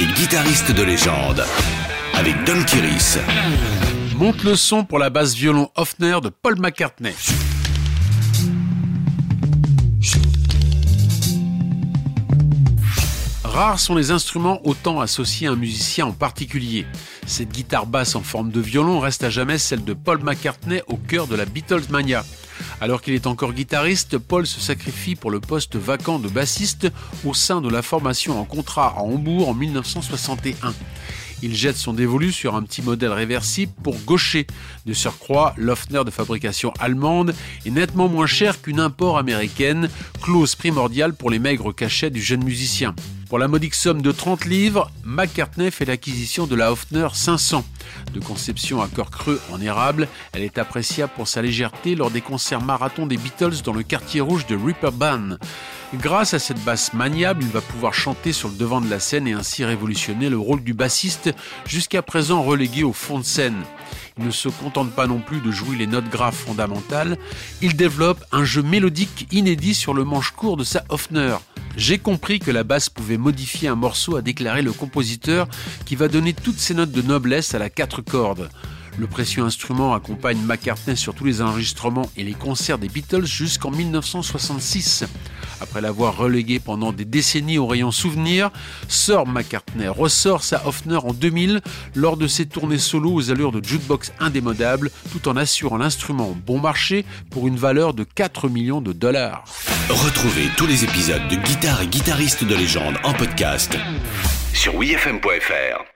et guitariste de légende avec Don Kiris. Monte le son pour la basse violon Hofner de Paul McCartney. Rares sont les instruments autant associés à un musicien en particulier. Cette guitare basse en forme de violon reste à jamais celle de Paul McCartney au cœur de la Beatles mania. Alors qu'il est encore guitariste, Paul se sacrifie pour le poste vacant de bassiste au sein de la formation en contrat à Hambourg en 1961. Il jette son dévolu sur un petit modèle réversible pour gaucher. De surcroît, l'Hofner de fabrication allemande est nettement moins cher qu'une import américaine, clause primordiale pour les maigres cachets du jeune musicien. Pour la modique somme de 30 livres, McCartney fait l'acquisition de la Hofner 500. De conception à cœur creux en érable, elle est appréciable pour sa légèreté lors des concerts marathons des Beatles dans le quartier rouge de Ripperban. Grâce à cette basse maniable, il va pouvoir chanter sur le devant de la scène et ainsi révolutionner le rôle du bassiste, jusqu'à présent relégué au fond de scène. Il ne se contente pas non plus de jouer les notes graves fondamentales, il développe un jeu mélodique inédit sur le manche court de sa Hofner. J'ai compris que la basse pouvait modifier un morceau, a déclaré le compositeur, qui va donner toutes ses notes de noblesse à la quatre cordes. Le précieux instrument accompagne McCartney sur tous les enregistrements et les concerts des Beatles jusqu'en 1966. Après l'avoir relégué pendant des décennies au rayon souvenir, Sir McCartney ressort sa Hofner en 2000 lors de ses tournées solo aux allures de jukebox indémodable tout en assurant l'instrument bon marché pour une valeur de 4 millions de dollars. Retrouvez tous les épisodes de Guitare et guitariste de légende en podcast sur wfm.fr.